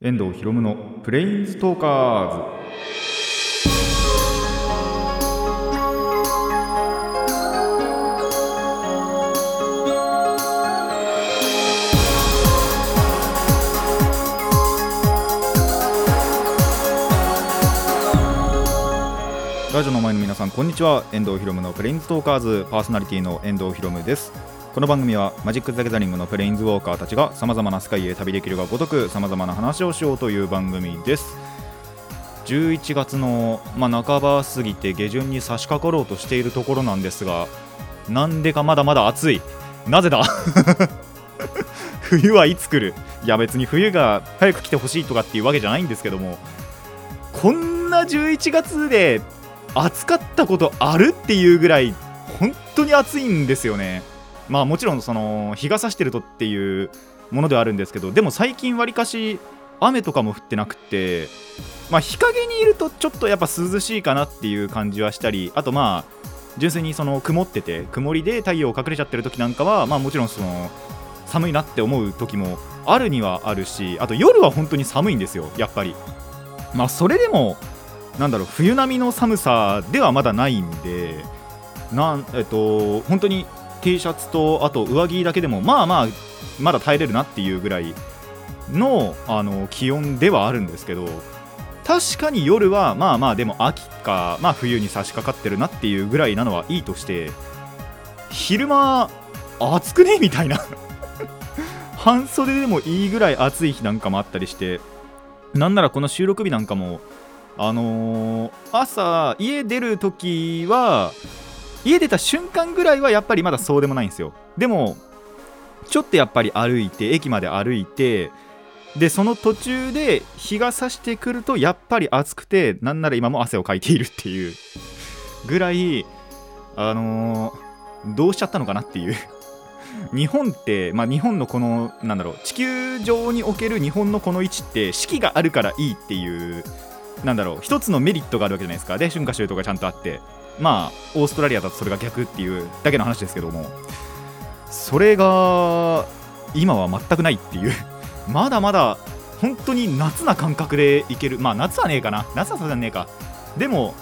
遠藤博夢のプレインストーカーズ。ラジオの前の皆さんこんにちは。遠藤博夢のプレインストーカーズ。パーソナリティの遠藤博夢です。この番組はマジック・ザ・ギャザリングのプレインズウォーカーたちがさまざまな世界へ旅できるがごとくさまざまな話をしようという番組です。11月の、まあ、半ば過ぎて下旬に差し掛かろうとしているところなんですがなんでかまだまだ暑い。なぜだ？冬はいつ来る？いや別に冬が早く来てほしいとかっていうわけじゃないんですけどもこんな11月で暑かったことあるっていうぐらい本当に暑いんですよね。まあもちろんその日が差してるとっていうものではあるんですけどでも最近わりかし雨とかも降ってなくてまあ日陰にいるとちょっとやっぱ涼しいかなっていう感じはしたりあとまあ純粋にその曇ってて曇りで太陽隠れちゃってる時なんかはまあもちろんその寒いなって思う時もあるにはあるしあと夜は本当に寒いんですよやっぱり。まあそれでもなんだろう冬並みの寒さではまだないんでなんえっと本当に T シャツとあと上着だけでもまあまあまだ耐えれるなっていうぐらいのあの気温ではあるんですけど確かに夜はまあまあでも秋か、まあ、冬に差し掛かってるなっていうぐらいなのはいいとして昼間暑くねみたいな 半袖でもいいぐらい暑い日なんかもあったりしてなんならこの収録日なんかもあのー朝家出るときは家出た瞬間ぐらいはやっぱりまだそうでもないんですよ。でもちょっとやっぱり歩いて駅まで歩いてでその途中で日が差してくるとやっぱり暑くてなんなら今も汗をかいているっていうぐらいあのーどうしちゃったのかなっていう。日本って、まあ、日本のこのなんだろう地球上における日本のこの位置って四季があるからいいっていうなんだろう一つのメリットがあるわけじゃないですか。で春夏秋冬がちゃんとあって。まあオーストラリアだとそれが逆っていうだけの話ですけどもそれが今は全くないっていう。まだまだ本当に夏な感覚でいける。まあ夏はねえかな。夏はさすがにねえか。でも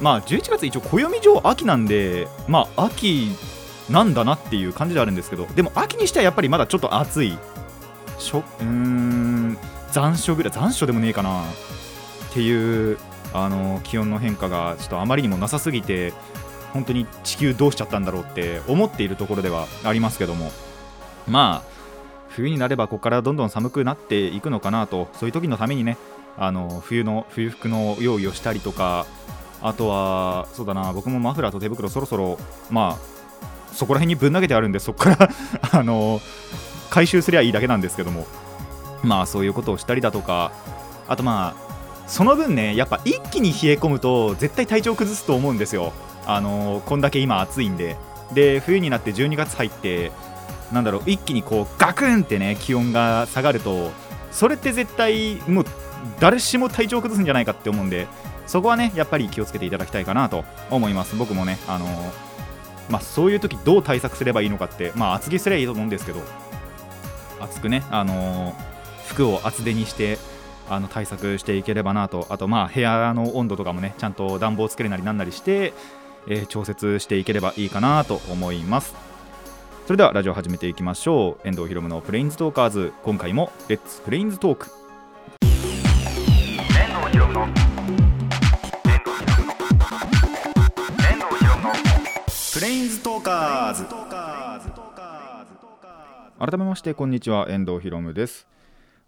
まあ11月一応暦上秋なんでまあ秋なんだなっていう感じであるんですけどでも秋にしてはやっぱりまだちょっと暑い。しょうーん残暑ぐらい残暑でもねえかなっていうあの気温の変化がちょっとあまりにもなさすぎて本当に地球どうしちゃったんだろうって思っているところではありますけども。まあ冬になればここからどんどん寒くなっていくのかなとそういう時のためにねあの冬の冬服の用意をしたりとかあとはそうだな僕もマフラーと手袋そろそろまあそこら辺にぶん投げてあるんでそこから あの回収すりゃいいだけなんですけども。まあそういうことをしたりだとかあとまあその分ねやっぱ一気に冷え込むと絶対体調崩すと思うんですよ。あのこんだけ今暑いんで。で冬になって12月入ってなんだろう一気にこうガクンってね気温が下がるとそれって絶対もう誰しも体調崩すんじゃないかって思うんでそこはねやっぱり気をつけていただきたいかなと思います。僕もねあのまあそういう時どう対策すればいいのかってまあ厚着すればいいと思うんですけど。厚くねあの服を厚手にしてあの対策していければなと。あとまあ部屋の温度とかもねちゃんと暖房つけるなりなんなりして、えー調節していければいいかなと思います。それではラジオ始めていきましょう。遠藤ひろむのプレインズトーカーズ。今回もレッツプレインズトーク遠藤ひろむのプレインズトーカーズ。改めましてこんにちは。遠藤ひろむです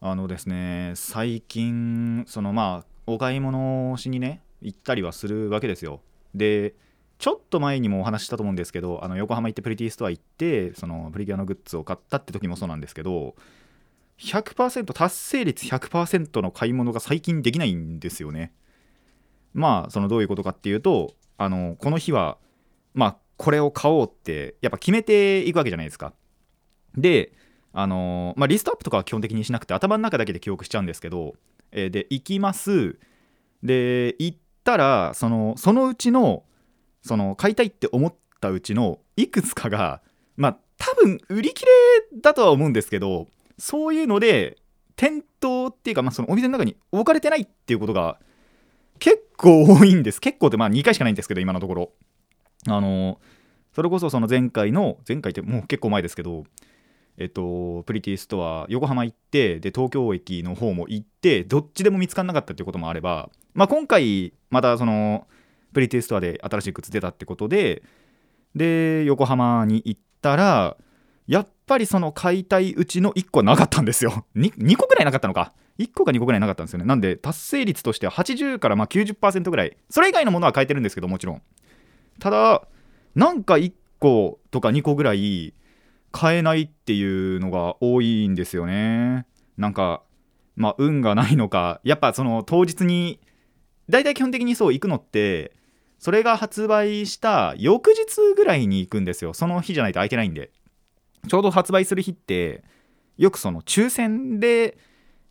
あのですね最近そのまあお買い物をしにね行ったりはするわけですよ。でちょっと前にもお話ししたと思うんですけどあの横浜行ってプリティストア行ってそのプリキュアのグッズを買ったって時もそうなんですけど100%達成率100%の買い物が最近できないんですよね。まあそのどういうことかっていうとあのこの日はまあこれを買おうってやっぱ決めていくわけじゃないですか。であのーまあ、リストアップとかは基本的にしなくて頭の中だけで記憶しちゃうんですけど、えーで行きます。で行ったらそのそのうちのその買いたいって思ったうちのいくつかがまあ多分売り切れだとは思うんですけどそういうので店頭っていうか、まあ、そのお店の中に置かれてないっていうことが結構多いんです。結構ってまあ2回しかないんですけど今のところ。あのそれこそその前回の前回ってもう結構前ですけどえっと、プリティストア横浜行ってで東京駅の方も行ってどっちでも見つからなかったっていうこともあれば、まあ、今回またそのプリティストアで新しいグッズ出たってことでで横浜に行ったらやっぱりその買いたいうちの1個なかったんですよ。2, 2個ぐらいなかったのか。1個か2個ぐらいなかったんですよね。なんで達成率としては80からまあ90%ぐらい。それ以外のものは買えてるんですけどもちろん。ただなんか1個とか2個ぐらい買えないっていうのが多いんですよね。なんかまあ運がないのか。やっぱその当日に大体基本的にそう行くのってそれが発売した翌日ぐらいに行くんですよ。その日じゃないと空いてないんで。ちょうど発売する日ってよくその抽選で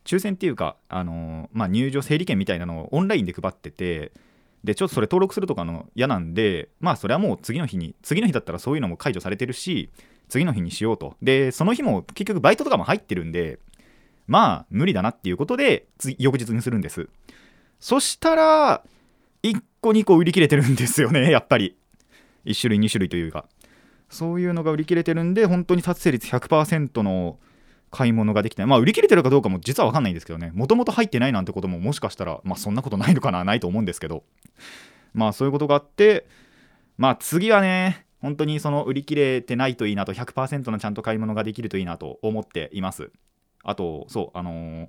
抽選っていうか、あのまあ、入場整理券みたいなのをオンラインで配っててでちょっとそれ登録するとかの嫌なんでまあそれはもう次の日に次の日だったらそういうのも解除されてるし次の日にしようと。でその日も結局バイトとかも入ってるんでまあ無理だなっていうことで翌日にするんです。そしたら1個2個売り切れてるんですよね やっぱり。1種類2種類というか。そういうのが売り切れてるんで本当に達成率100%の買い物ができないまあ売り切れてるかどうかも実は分かんないんですけどね。もともと入ってないなんてことももしかしたらまあそんなことないのかなないと思うんですけど。まあそういうことがあってまあ次はね本当にその売り切れてないといいなと100%のちゃんと買い物ができるといいなと思っています。あとそうあのー、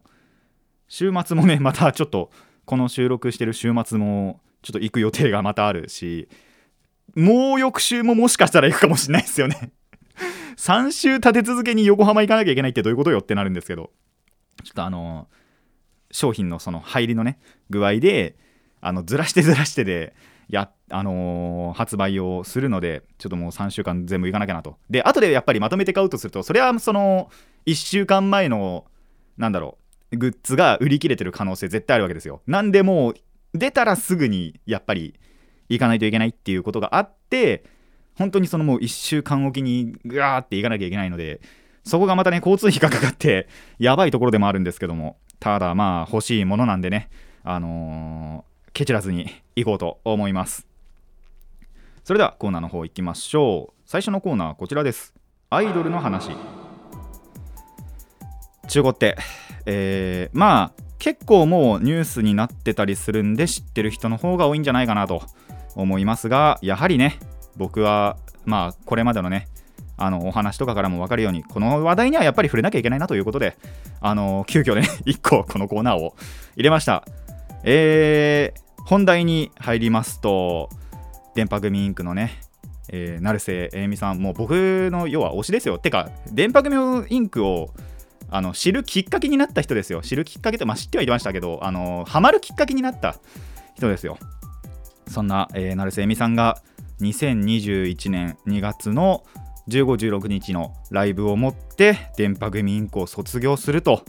週末もね またちょっとこの収録してる週末もちょっと行く予定がまたあるしもう翌週ももしかしたら行くかもしれないですよね。3週立て続けに横浜行かなきゃいけないってどういうことよってなるんですけどちょっとあのー、商品のその入りのね具合であのずらしてずらしてでや、あのー、発売をするのでちょっともう3週間全部いかなきゃなと。で後でやっぱりまとめて買うとするとそれはその1週間前のなんだろうグッズが売り切れてる可能性絶対あるわけですよ。なんでもう出たらすぐにやっぱり行かないといけないっていうことがあって本当にそのもう1週間おきにぐわーって行かなきゃいけないのでそこがまたね交通費がかかってやばいところでもあるんですけども。ただまあ欲しいものなんでねあのーケチらずにいこうと思います。それではコーナーの方行きましょう。最初のコーナーはこちらです。アイドルの話。中古って、えー、まあ結構もうニュースになってたりするんで知ってる人の方が多いんじゃないかなと思いますがやはりね僕はまあこれまでのねあのお話とかからも分かるようにこの話題にはやっぱり触れなきゃいけないなということであの急遽ね 1個このコーナーを入れました。えー、本題に入りますと電波組インクのねえー、成瀬えみさんもう僕の要は推しですよ。てか電波組インクをあの知るきっかけになった人ですよ。知るきっかけってまあ知ってはいましたけどあのハマるきっかけになった人ですよ。そんな、えー、成瀬えみさんが2021年2月の1516日のライブをもって電波組インクを卒業すると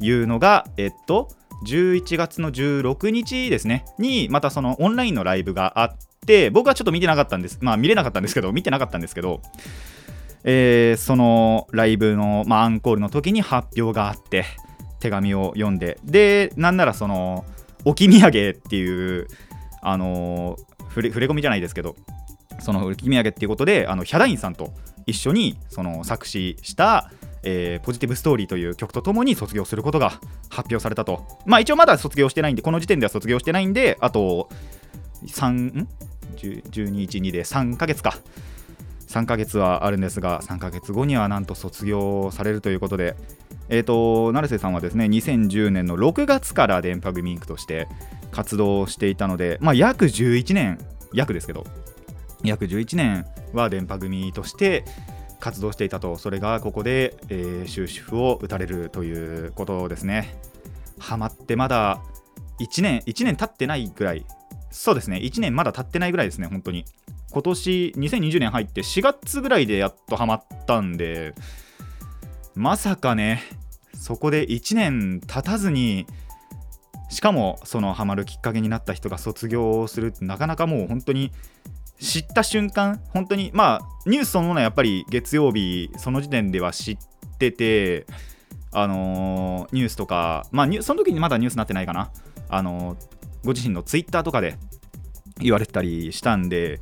いうのがえっと11月の16日ですねにまたそのオンラインのライブがあって僕はちょっと見てなかったんです。まあ見れなかったんですけど見てなかったんですけどえー、そのライブの、まあ、アンコールの時に発表があって手紙を読んで。でなんならその置き土産っていうあの触れ込みじゃないですけどその置き土産っていうことであのヒャダインさんと一緒にその作詞したえー、ポジティブストーリーという曲とともに卒業することが発表されたと。まあ一応まだ卒業してないんで、この時点では卒業してないんで、あと3、ん ?12、1、2で3ヶ月か。3ヶ月はあるんですが、3ヶ月後にはなんと卒業されるということで、えっ、ー、と、成瀬さんはですね、2010年の6月から電波組インクとして活動していたので、まあ約11年、約ですけど、約11年は電波組として、活動していたとそれがここで、えー、終止符を打たれるということですね。ハマってまだ1年1年経ってないぐらい。そうですね1年まだ経ってないぐらいですね本当に。今年2020年入って4月ぐらいでやっとハマったんでまさかねそこで1年経たずにしかもそのハマるきっかけになった人が卒業するってなかなかもう本当に知った瞬間本当にまあニュースそのものはやっぱり月曜日その時点では知っててあのーニュースとか、まあ、その時にまだニュースになってないかな、あのーご自身のツイッターとかで言われてたりしたんで、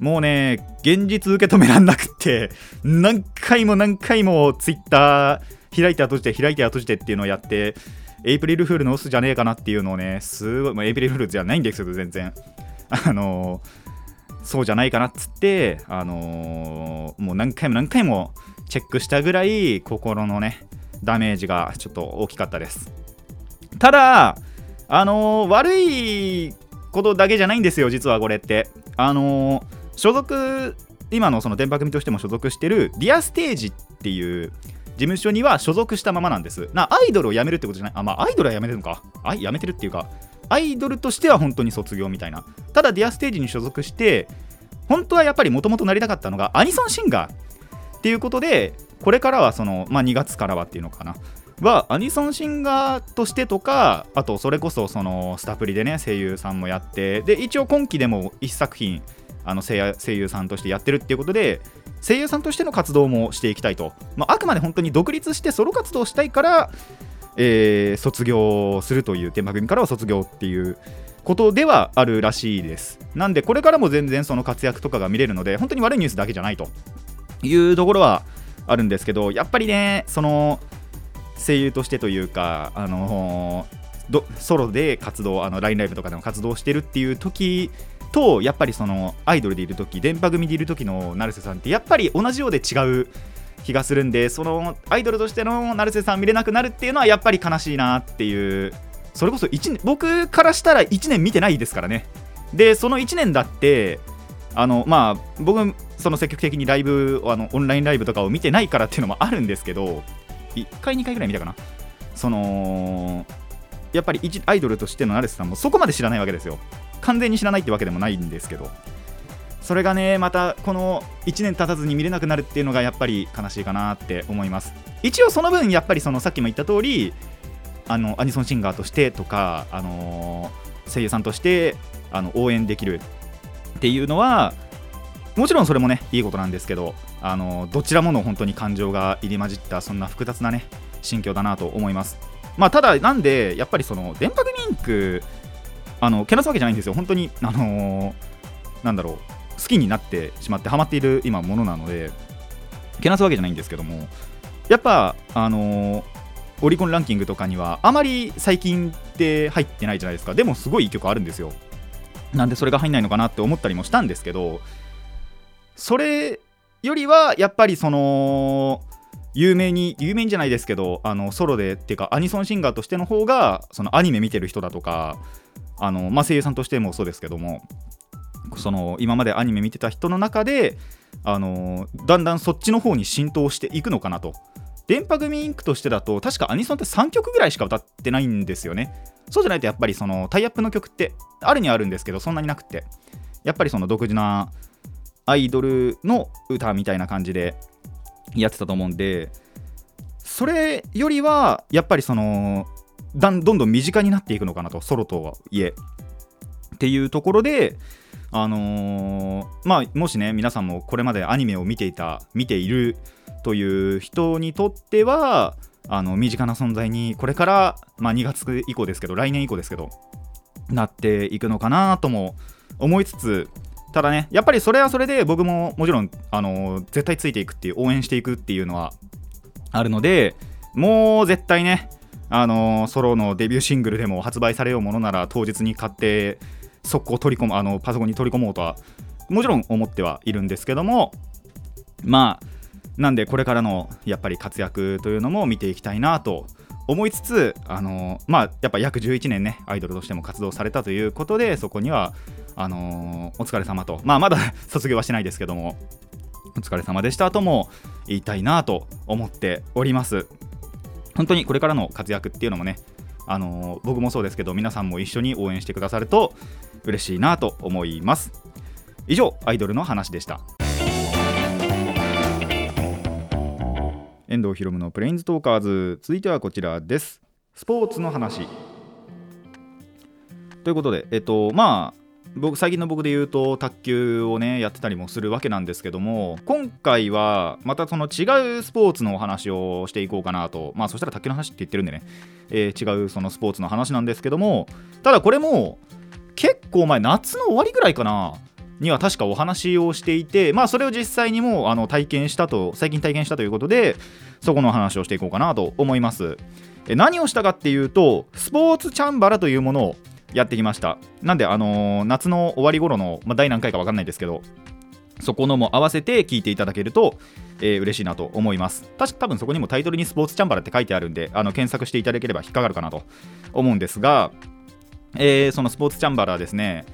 もうね、現実受け止めらんなくって、何回も何回もツイッター開いては閉じて、開いては閉じてっていうのをやって、エイプリルフールのオスじゃねえかなっていうのをね、すごい、まあ、エイプリルフールじゃないんですけど、全然。あのーそうじゃないかなっつって、あのーもう何回も何回もチェックしたぐらい心のねダメージがちょっと大きかったです。ただあのー悪いことだけじゃないんですよ実はこれって。あのー所属今のその電波組としても所属してるディアステージっていう事務所には所属したままなんです。なアイドルを辞めるってことじゃない？あまあアイドルは辞めてるのか。あ辞めてるっていうかアイドルとしては本当に卒業みたいな。ただディアステージに所属して本当はやっぱりもともとなりたかったのがアニソンシンガーっていうことでこれからはその、まあ、2月からはっていうのかな。はアニソンシンガーとしてとかあとそれこそそのスタプリでね声優さんもやってで一応今期でも1作品あの声優声優さんとしてやってるっていうことで声優さんとしての活動もしていきたいと、まあ、あくまで本当に独立してソロ活動したいから、えー卒業するという天幕組からは卒業っていうことではあるらしいです。なんでこれからも全然その活躍とかが見れるので本当に悪いニュースだけじゃないというところはあるんですけどやっぱりねその声優としてというかあのソロで活動あの LINE ライブとかでも活動してるっていう時とやっぱりそのアイドルでいる時電波組でいる時の成瀬さんってやっぱり同じようで違う。気がするんでそのアイドルとしての成瀬さん見れなくなるっていうのはやっぱり悲しいなっていうそれこそ1年僕からしたら1年見てないですからね。でその1年だってあのまあ僕その積極的にライブあのオンラインライブとかを見てないからっていうのもあるんですけど1回2回ぐらい見たかな。そのやっぱり一アイドルとしての成瀬さんもそこまで知らないわけですよ。完全に知らないってわけでもないんですけど。それがねまたこの1年経たずに見れなくなるっていうのがやっぱり悲しいかなって思います。一応その分やっぱりそのさっきも言った通りあのアニソンシンガーとしてとか、あのー声優さんとしてあの応援できるっていうのはもちろんそれもねいいことなんですけど、あのーどちらもの本当に感情が入り混じったそんな複雑なね心境だなと思います。まあただなんでやっぱりその電波組インクあのけなすわけじゃないんですよ。本当にあのーなんだろう。好きになってしまってハマっている今ものなのでけなすわけじゃないんですけどもやっぱあのーオリコンランキングとかにはあまり最近って入ってないじゃないですか。でもすごいいい曲あるんですよ。なんでそれが入んないのかなって思ったりもしたんですけどそれよりはやっぱりその有名に有名じゃないですけどあのソロでっていうかアニソンシンガーとしての方がそのアニメ見てる人だとかあの、まあ、声優さんとしてもそうですけどもその今までアニメ見てた人の中であのだんだんそっちの方に浸透していくのかなと。電波組インクとしてだと確かアニソンって3曲ぐらいしか歌ってないんですよね。そうじゃないとやっぱりそのタイアップの曲ってあるにはあるんですけどそんなになくて。やっぱりその独自なアイドルの歌みたいな感じでやってたと思うんでそれよりはやっぱりそのだんどんどん身近になっていくのかなとソロとはいえ。っていうところであのーまあもしね皆さんもこれまでアニメを見ていた見ているという人にとってはあの身近な存在にこれから、まあ、2月以降ですけど来年以降ですけどなっていくのかなとも思いつつただねやっぱりそれはそれで僕ももちろんあの絶対ついていくっていう応援していくっていうのはあるのでもう絶対ねあのソロのデビューシングルでも発売されようものなら当日に買って速攻取り込むあのパソコンに取り込もうとはもちろん思ってはいるんですけどもまあなんでこれからのやっぱり活躍というのも見ていきたいなと思いつつあのまあやっぱ約11年ねアイドルとしても活動されたということでそこにはあのお疲れ様と。まあまだ 卒業はしないですけどもお疲れ様でしたとも言いたいなと思っております。本当にこれからの活躍っていうのもねあの僕もそうですけど皆さんも一緒に応援してくださると嬉しいなと思います。以上アイドルの話でした。遠藤ひろむのプレインズトーカーズ。続いてはこちらです。スポーツの話。ということでえっとまあ僕最近の僕で言うと卓球をねやってたりもするわけなんですけども今回はまたその違うスポーツのお話をしていこうかなと。まあそしたら卓球の話って言ってるんでね、えー、違うそのスポーツの話なんですけどもただこれも結構前夏の終わりぐらいかなには確かお話をしていてまあそれを実際にもあの体験したと最近体験したということでそこの話をしていこうかなと思います。何をしたかっていうとスポーツチャンバラというものをやってきました。なんであのー、夏の終わり頃の、まあ、第何回か分かんないですけどそこのも合わせて聞いていただけると、えー、嬉しいなと思います。確か多分そこにもタイトルにスポーツチャンバラって書いてあるんであの検索していただければ引っかかるかなと思うんですが、えー、そのスポーツチャンバラですね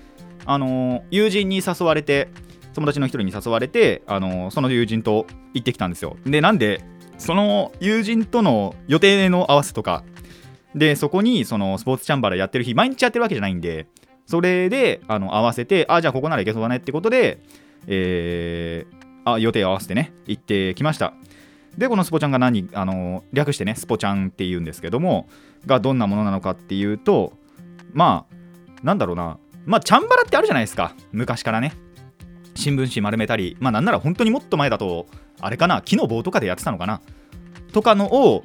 あの友人に誘われて友達の一人に誘われて、あのその友人と行ってきたんですよ。でなんでその友人との予定の合わせとかでそこにそのスポーツチャンバラやってる日毎日やってるわけじゃないんでそれであの合わせてあじゃあここならいけそうだねってことで、えー、あ予定合わせてね行ってきました。でこのスポちゃんが何あの略してねスポちゃんって言うんですけどもがどんなものなのかっていうとまあなんだろうな。まあチャンバラってあるじゃないですか。昔からね。新聞紙丸めたりまあなんなら本当にもっと前だとあれかな木の棒とかでやってたのかな。とかのを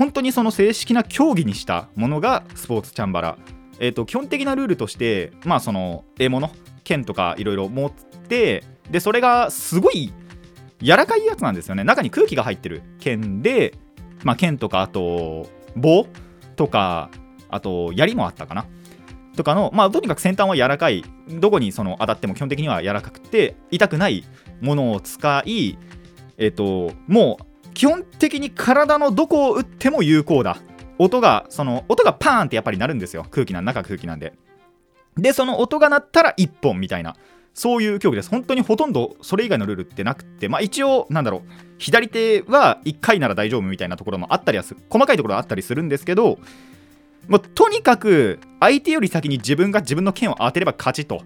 本当にその正式な競技にしたものがスポーツチャンバラ、えーと、基本的なルールとしてまあその獲物剣とかいろいろ持ってでそれがすごい柔らかいやつなんですよね。中に空気が入ってる。剣で、まあ、剣とかあと棒とかあと槍もあったかな。とかの、まあ、とにかく先端は柔らかい。どこにその当たっても基本的には柔らかくて痛くないものを使いえっ、ともう基本的に体のどこを打っても有効だ。音がその音がパーンってやっぱり鳴るんですよ。空気なん中空気なんで。でその音が鳴ったら1本みたいな。そういう競技です。本当にほとんどそれ以外のルールってなくて。まあ一応なんだろう。左手は1回なら大丈夫みたいなところもあったりはする細かいところはあったりするんですけどもうとにかく相手より先に自分が自分の剣を当てれば勝ちと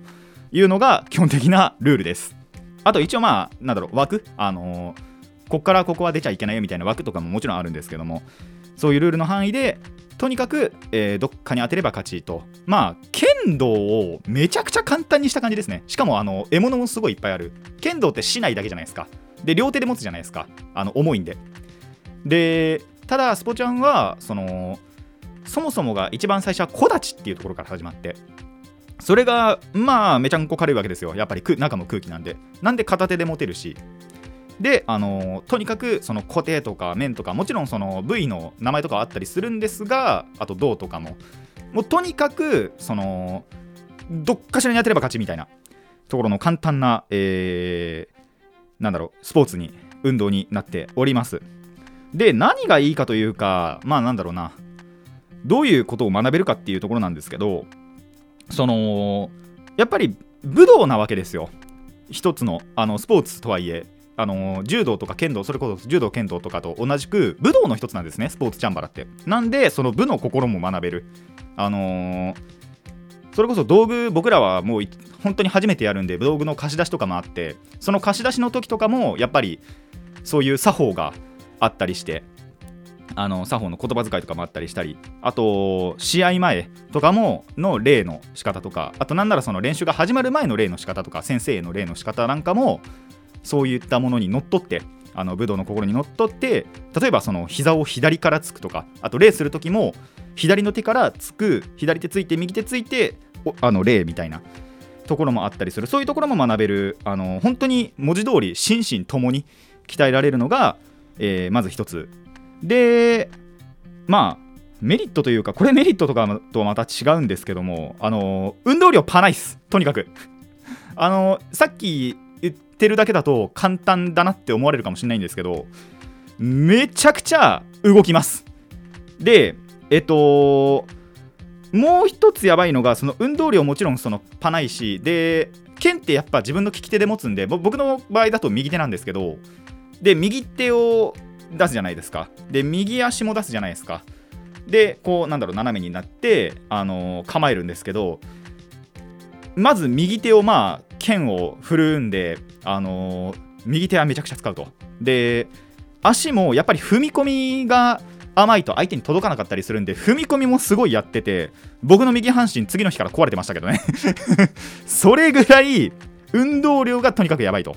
いうのが基本的なルールです。あと一応まあなんだろう。枠？あのー、こっからここは出ちゃいけないよみたいな枠とかももちろんあるんですけどもそういうルールの範囲でとにかく、えー、どっかに当てれば勝ちと。まあ剣道をめちゃくちゃ簡単にした感じですね。しかもあの獲物もすごいいっぱいある。剣道って市内だけじゃないですか。で両手で持つじゃないですか。あの重いんで。でただスポちゃんはそのそもそもが一番最初は木立っていうところから始まって。それがまあめちゃんこ軽いわけですよ。やっぱり中も空気なんで。なんで片手で持てるし。であのとにかくその固定とか面とかもちろんその部位の名前とかあったりするんですがあと銅とかも。もうとにかくそのどっかしらに当てれば勝ちみたいな。ところの簡単な、えー、なんだろうスポーツに運動になっております。で何がいいかというかまあなんだろうな。どういうことを学べるかっていうところなんですけどそのやっぱり武道なわけですよ。一つのあのスポーツとはいえ。あの柔道とか剣道それこそ柔道剣道とかと同じく武道の一つなんですねスポーツチャンバラって。なんでその武の心も学べる。あのー、それこそ道具僕らはもう本当に初めてやるんで道具の貸し出しとかもあってその貸し出しの時とかもやっぱりそういう作法があったりしてあの作法の言葉遣いとかもあったりしたりあと試合前とかもの例の仕方とかあとなんならその練習が始まる前の例の仕方とか先生への例の仕方なんかもそういったものにのっとってあの武道の心にのっとって例えばその膝を左からつくとかあと礼する時も左の手からつく左手ついて右手ついてあの礼みたいなところもあったりする。そういうところも学べるあの本当に文字通り心身ともに鍛えられるのが、えー、まず一つ。でまあメリットというかこれメリットとかとはまた違うんですけどもあの運動量パないっすとにかく。あのさっき言ってるだけだと簡単だなって思われるかもしれないんですけどめちゃくちゃ動きます。でえっともう一つやばいのがその運動量もちろんそのパないしで剣ってやっぱ自分の利き手で持つんで僕の場合だと右手なんですけどで右手を出すじゃないですか。で右足も出すじゃないですか。でこうなんだろう斜めになって、あの、構えるんですけどまず右手をまあ剣を振るんで、あのー、右手はめちゃくちゃ使うと。で足もやっぱり踏み込みが甘いと相手に届かなかったりするんで踏み込みもすごいやってて僕の右半身次の日から壊れてましたけどね。それぐらい運動量がとにかくやばいと。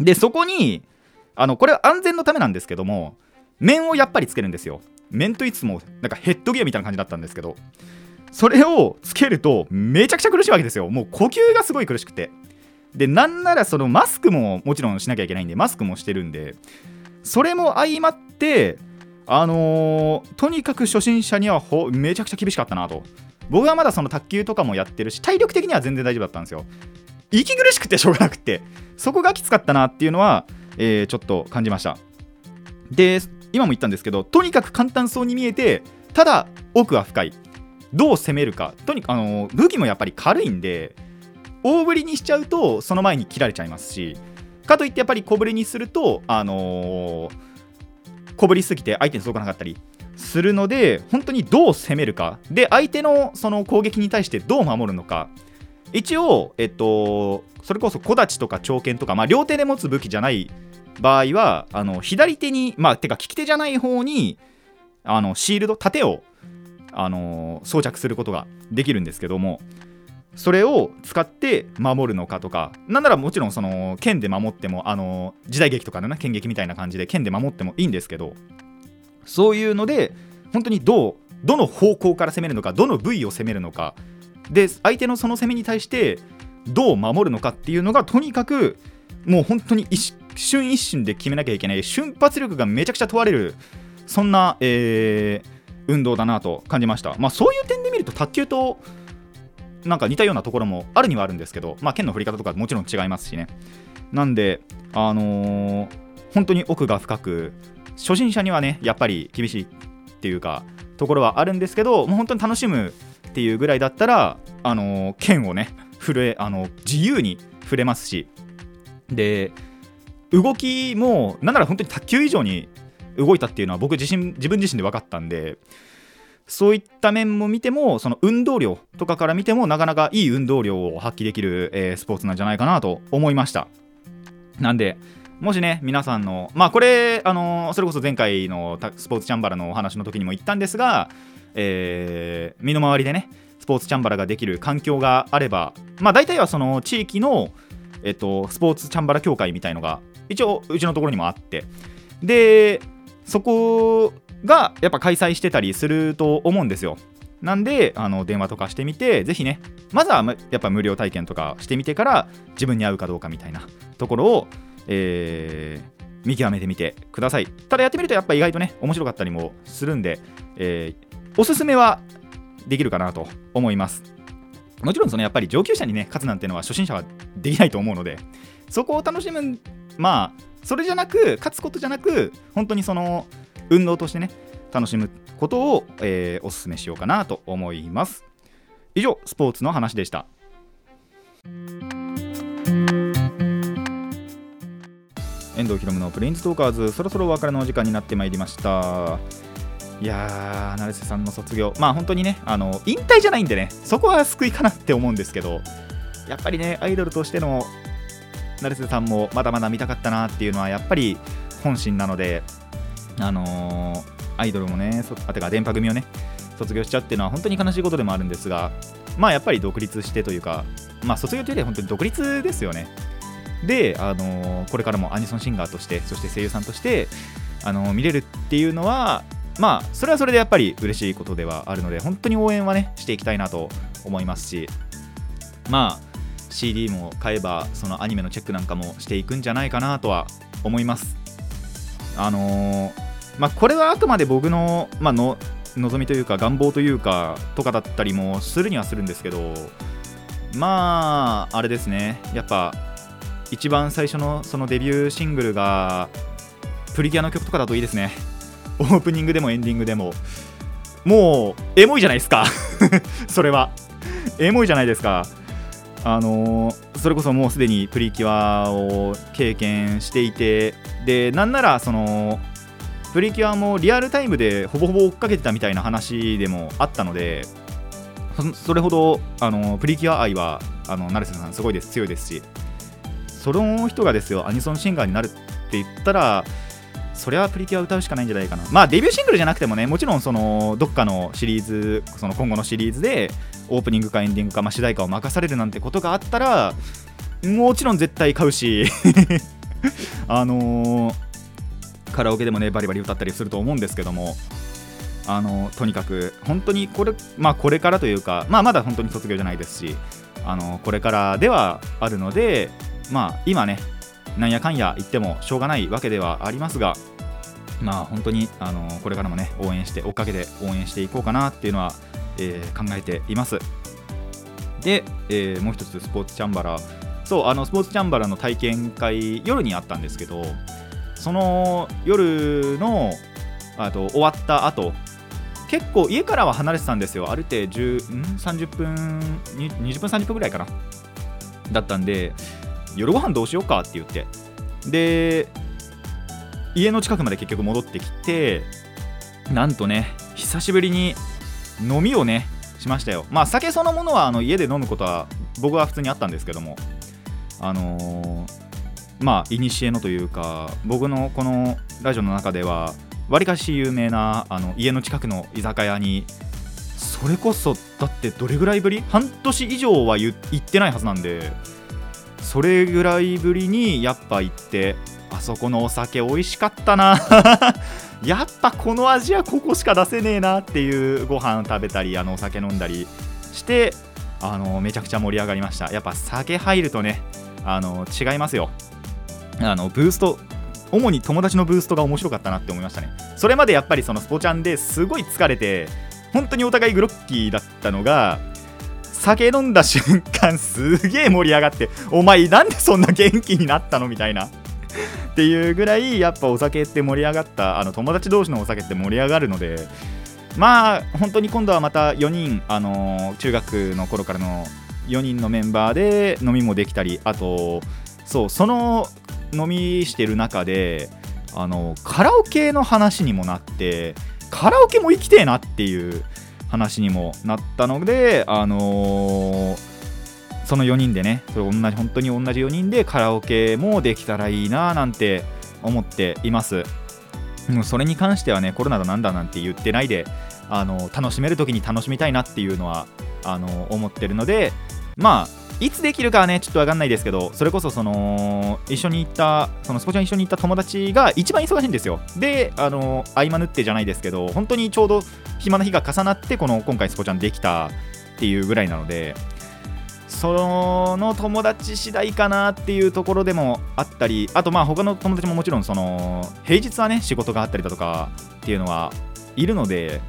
でそこにあのこれは安全のためなんですけども面をやっぱりつけるんですよ。面といつもなんかヘッドギアみたいな感じだったんですけどそれをつけるとめちゃくちゃ苦しいわけですよ。もう呼吸がすごい苦しくて。でなんならそのマスクももちろんしなきゃいけないんでマスクもしてるんでそれも相まってあのーとにかく初心者にはめちゃくちゃ厳しかったなと。僕はまだその卓球とかもやってるし体力的には全然大丈夫だったんですよ。息苦しくてしょうがなくてそこがきつかったなっていうのは、えーちょっと感じました。で今も言ったんですけどとにかく簡単そうに見えてただ奥は深い。どう攻めるか。とにかくあの武器もやっぱり軽いんで大振りにしちゃうとその前に切られちゃいますしかといってやっぱり小振りにするとあのー小振りすぎて相手に届かなかったりするので本当にどう攻めるか。で相手のその攻撃に対してどう守るのか。一応えっとそれこそ小太刀とか長剣とか、まあ、両手で持つ武器じゃない場合はあの左手にまあてか利き手じゃない方にあのシールド盾をあの装着することができるんですけどもそれを使って守るのかとかなんならもちろんその剣で守ってもあの時代劇とかのね剣劇みたいな感じで剣で守ってもいいんですけどそういうので本当にどうどの方向から攻めるのかどの部位を攻めるのかで相手のその攻めに対してどう守るのかっていうのがとにかくもう本当に一瞬一瞬で決めなきゃいけない瞬発力がめちゃくちゃ問われるそんな、えー運動だなと感じました、まあ、そういう点で見ると卓球となんか似たようなところもあるにはあるんですけど、まあ、剣の振り方とかもちろん違いますしね。なんで、あのー本当に奥が深く初心者にはねやっぱり厳しいっていうかところはあるんですけどもう本当に楽しむっていうぐらいだったら、あのー剣をね震えあの自由に触れますし。で動きもなんなら本当に卓球以上に動いたっていうのは僕自身自分自身で分かったんでそういった面も見てもその運動量とかから見てもなかなかいい運動量を発揮できる、えースポーツなんじゃないかなと思いました。なんでもしね皆さんのまあこれあのそれこそ前回のスポーツチャンバラのお話の時にも言ったんですが、えー身の回りでねスポーツチャンバラができる環境があればまあ大体はその地域のえっと、スポーツチャンバラ協会みたいのが一応うちのところにもあって。でそこがやっぱ開催してたりすると思うんですよ。なんであの電話とかしてみてぜひねまずはやっぱ無料体験とかしてみてから自分に合うかどうかみたいなところを、えー見極めてみてください。ただやってみるとやっぱ意外とね面白かったりもするんで、えーおすすめはできるかなと思います。もちろんそのやっぱり上級者にね勝つなんてのは初心者はできないと思うのでそこを楽しむまあそれじゃなく勝つことじゃなく本当にその運動としてね楽しむことを、えーおすすめしようかなと思います。以上スポーツの話でした。遠藤ひろむのプレインズトーカーズそろそろお別れのお時間になってまいりました。いやー、成瀬さんの卒業、まあ本当にね、あの引退じゃないんでね、そこは救いかなって思うんですけど、やっぱりね、アイドルとしての成瀬さんもまだまだ見たかったなっていうのは、やっぱり本心なので、あのーアイドルもね、あてか、電波組をね、卒業しちゃうっていうのは本当に悲しいことでもあるんですが、まあやっぱり独立してというか、まあ卒業というよりは本当に独立ですよね。で、あのーこれからもアニソンシンガーとして、そして声優さんとして、あのー見れるっていうのは、まあそれはそれでやっぱり嬉しいことではあるので本当に応援はねしていきたいなと思いますしまあ CD も買えばそのアニメのチェックなんかもしていくんじゃないかなとは思いますあのーまあこれはあくまで僕の,、まあ、の望みというか願望というかとかだったりもするにはするんですけどまああれですね。やっぱ一番最初のそのデビューシングルがプリキュアの曲とかだといいですね。オープニングでもエンディングでも。もうエモいじゃないですか。それは。エモいじゃないですか。あのそれこそもうすでにプリキュアを経験していてでなんならそのプリキュアもリアルタイムでほぼほぼ追っかけてたみたいな話でもあったのでそれほどあのプリキュア愛はあの成瀬さんすごいです。強いですしその人がですよアニソンシンガーになるって言ったらそれはプリキュア歌うしかないんじゃないかな。まあデビューシングルじゃなくてもねもちろんそのどっかのシリーズその今後のシリーズでオープニングかエンディングか、まあ、主題歌を任されるなんてことがあったらもちろん絶対買うし あのーカラオケでもねバリバリ歌ったりすると思うんですけどもあのとにかく本当にこれ,、まあ、これからというか、まあ、まだ本当に卒業じゃないですしあのこれからではあるので、まあ、今ねなんやかんや言ってもしょうがないわけではありますがまあ本当にあのこれからもね応援して追っかけで応援していこうかなっていうのは、えー考えています。で、えーもう一つスポーツチャンバラそうあのスポーツチャンバラの体験会夜にあったんですけどその夜のあと終わった後結構家からは離れてたんですよ。歩いて10 30分20分30分ぐらいかな。だったんで夜ご飯どうしようかって言って。で家の近くまで結局戻ってきてなんとね久しぶりに飲みをねしましたよ。まあ酒そのものはあの家で飲むことは僕は普通にあったんですけども。あのーまあ古のというか僕のこのラジオの中ではわりかし有名なあの家の近くの居酒屋にそれこそだってどれぐらいぶり半年以上は行ってないはずなんでそれぐらいぶりにやっぱ行ってあそこのお酒美味しかったな。やっぱこの味はここしか出せねえなっていうご飯食べたりあのお酒飲んだりしてあのめちゃくちゃ盛り上がりました。やっぱ酒入るとねあの違いますよ。あのブースト主に友達のブーストが面白かったなって思いましたね。それまでやっぱりそのスポチャンですごい疲れて本当にお互いグロッキーだったのが酒飲んだ瞬間すげえ盛り上がってお前なんでそんな元気になったのみたいな。っていうぐらいやっぱお酒って盛り上がったあの友達同士のお酒って盛り上がるのでまあ本当に今度はまた4人あの中学の頃からの4人のメンバーで飲みもできたりあとそうその飲みしてる中であのカラオケの話にもなってカラオケも行きてえなっていう話にもなったのであのーその4人でねそれ同じ本当に同じ4人でカラオケもできたらいいななんて思っています。もうそれに関してはねコロナだなんだなんて言ってないであの楽しめる時に楽しみたいなっていうのはあの思ってるのでまあいつできるかはねちょっと分かんないですけどそれこそその一緒に行ったそのスポちゃん一緒に行った友達が一番忙しいんですよ。であの合間縫ってじゃないですけど本当にちょうど暇な日が重なってこの今回スポちゃんできたっていうぐらいなのでその友達次第かなっていうところでもあったりあとまあ他の友達ももちろんその平日はね仕事があったりだとかっていうのはいるので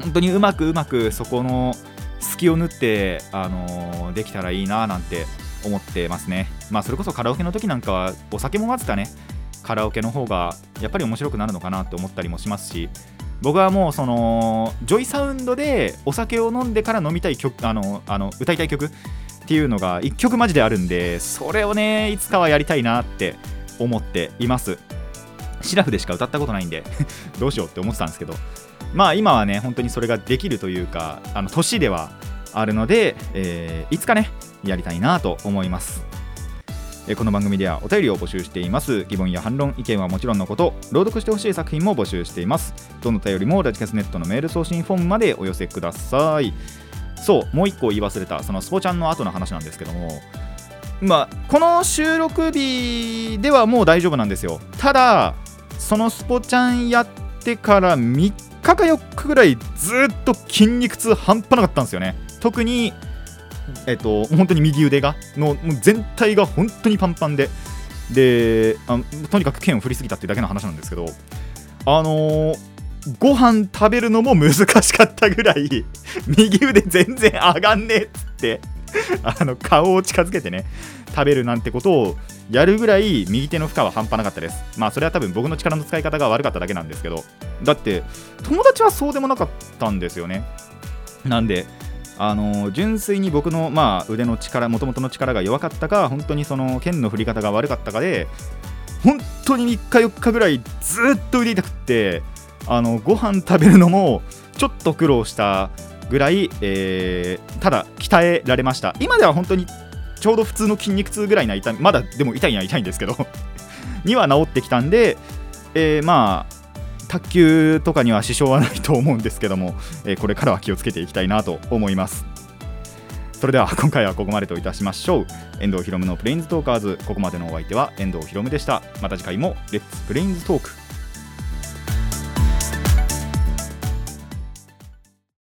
本当にうまくうまくそこの隙を縫って、あのできたらいいななんて思ってますね。まあそれこそカラオケの時なんかはお酒も混ぜたねカラオケの方がやっぱり面白くなるのかなって思ったりもしますし僕はもうそのジョイサウンドでお酒を飲んでから飲みたい曲あのあの歌いたい曲っていうのが1曲マジであるんでそれをねいつかはやりたいなって思っています。シラフでしか歌ったことないんで どうしようって思ってたんですけどまあ今はね本当にそれができるというかあの年ではあるので、えーいつかねやりたいなと思います。えこの番組ではお便りを募集しています。疑問や反論意見はもちろんのこと朗読してほしい作品も募集しています。どの便りもラジキャスネットのメール送信フォームまでお寄せください。そうもう一個言い忘れたそのスポちゃんの後の話なんですけどもまあこの収録日ではもう大丈夫なんですよ。ただそのスポちゃんやってから3日か4日ぐらいずっと筋肉痛半端なかったんですよね。特にえっと本当に右腕がのもう全体が本当にパンパンで。であとにかく剣を振りすぎたっていうだけの話なんですけどあのーご飯食べるのも難しかったぐらい右腕全然上がんねえっつって。あの顔を近づけてね食べるなんてことをやるぐらい右手の負荷は半端なかったです。まあそれは多分僕の力の使い方が悪かっただけなんですけど。だって友達はそうでもなかったんですよね。なんであの純粋に僕の、まあ、腕の力もともとの力が弱かったか本当にその剣の振り方が悪かったかで本当に3日4日ぐらいずっと腕痛くってあのご飯食べるのもちょっと苦労したぐらい、えーただ鍛えられました。今では本当にちょうど普通の筋肉痛ぐらいな痛みまだでも痛いには痛いんですけど には治ってきたんでえーまあ卓球とかには支障はないと思うんですけども、えーこれからは気をつけていきたいなと思います。それでは今回はここまでといたしましょう。遠藤ひろむのプレインズトーカーズ。ここまでのお相手は遠藤ひろむでした。また次回もレッツプレインズトーク。